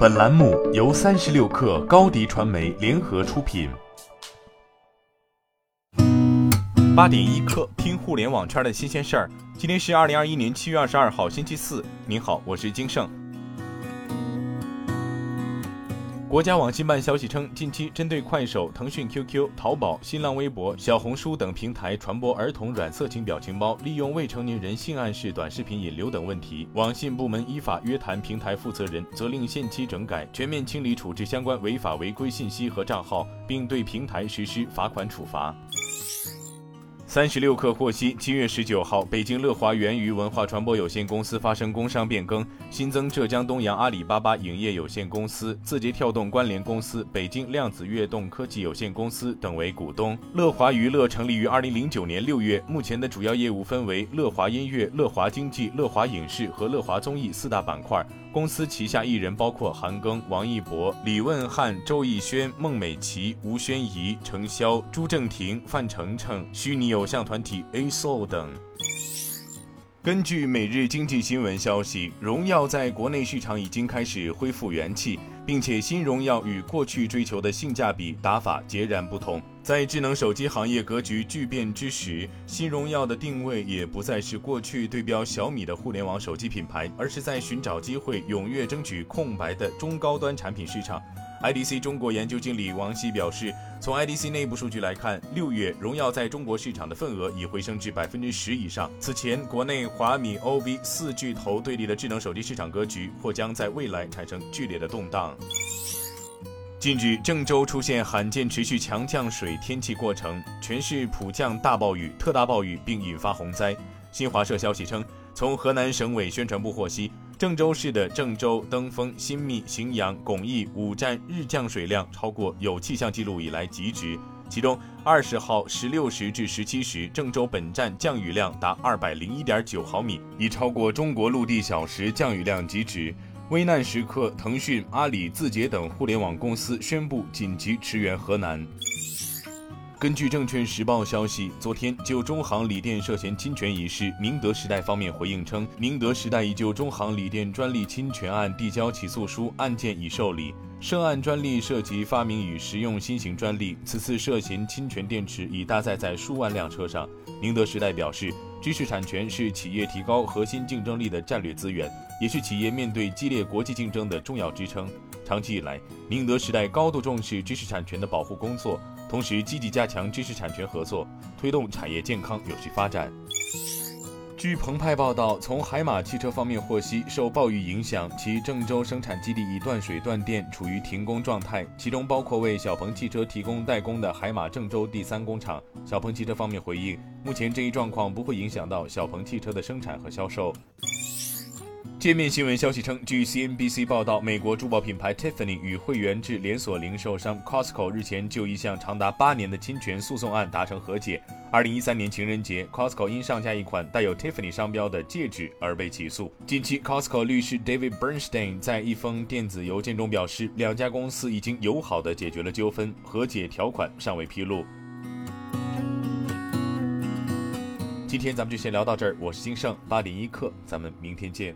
本栏目由三十六氪高低传媒联合出品。八点一刻，听互联网圈的新鲜事儿。今天是二零二一年七月二十二号，星期四。您好，我是金盛。国家网信办消息称，近期针对快手、腾讯 QQ、淘宝、新浪微博、小红书等平台传播儿童软色情表情包、利用未成年人性暗示短视频引流等问题，网信部门依法约谈平台负责人，责令限期整改，全面清理处置相关违法违规信息和账号，并对平台实施罚款处罚。三十六氪获悉，七月十九号，北京乐华源于文化传播有限公司发生工商变更，新增浙江东阳阿里巴巴影业有限公司、字节跳动关联公司、北京量子跃动科技有限公司等为股东。乐华娱乐成立于二零零九年六月，目前的主要业务分为乐华音乐、乐华经济、乐华影视和乐华综艺四大板块。公司旗下艺人包括韩庚、王一博、李汶翰、周艺轩、孟美岐、吴宣仪、程潇、朱正廷、范丞丞，虚拟偶像团体 A.SO 等。根据每日经济新闻消息，荣耀在国内市场已经开始恢复元气，并且新荣耀与过去追求的性价比打法截然不同。在智能手机行业格局巨变之时，新荣耀的定位也不再是过去对标小米的互联网手机品牌，而是在寻找机会，踊跃争取空白的中高端产品市场。IDC 中国研究经理王希表示，从 IDC 内部数据来看，六月荣耀在中国市场的份额已回升至百分之十以上。此前，国内华米、OV 四巨头对立的智能手机市场格局或将在未来产生剧烈的动荡。近日，郑州出现罕见持续强降水天气过程，全市普降大暴雨、特大暴雨，并引发洪灾。新华社消息称，从河南省委宣传部获悉。郑州市的郑州、登封、新密、荥阳、巩义五站日降水量超过有气象记录以来极值，其中二十号十六时至十七时，郑州本站降雨量达二百零一点九毫米，已超过中国陆地小时降雨量极值。危难时刻，腾讯、阿里、字节等互联网公司宣布紧急驰援河南。根据证券时报消息，昨天就中航锂电涉嫌侵权一事，宁德时代方面回应称，宁德时代已就中航锂电专利侵权案递交起诉书，案件已受理。涉案专利涉及发明与实用新型专利，此次涉嫌侵权电池已搭载在数万辆车上。宁德时代表示，知识产权是企业提高核心竞争力的战略资源，也是企业面对激烈国际竞争的重要支撑。长期以来，宁德时代高度重视知识产权的保护工作。同时，积极加强知识产权合作，推动产业健康有序发展。据澎湃报道，从海马汽车方面获悉，受暴雨影响，其郑州生产基地已断水断电，处于停工状态，其中包括为小鹏汽车提供代工的海马郑州第三工厂。小鹏汽车方面回应，目前这一状况不会影响到小鹏汽车的生产和销售。界面新闻消息称，据 CNBC 报道，美国珠宝品牌 Tiffany 与会员制连锁零售商 Costco 日前就一项长达八年的侵权诉讼案达成和解。二零一三年情人节，Costco 因上架一款带有 Tiffany 商标的戒指而被起诉。近期，Costco 律师 David Bernstein 在一封电子邮件中表示，两家公司已经友好的解决了纠纷，和解条款尚未披露。今天咱们就先聊到这儿，我是金盛，八点一刻，咱们明天见。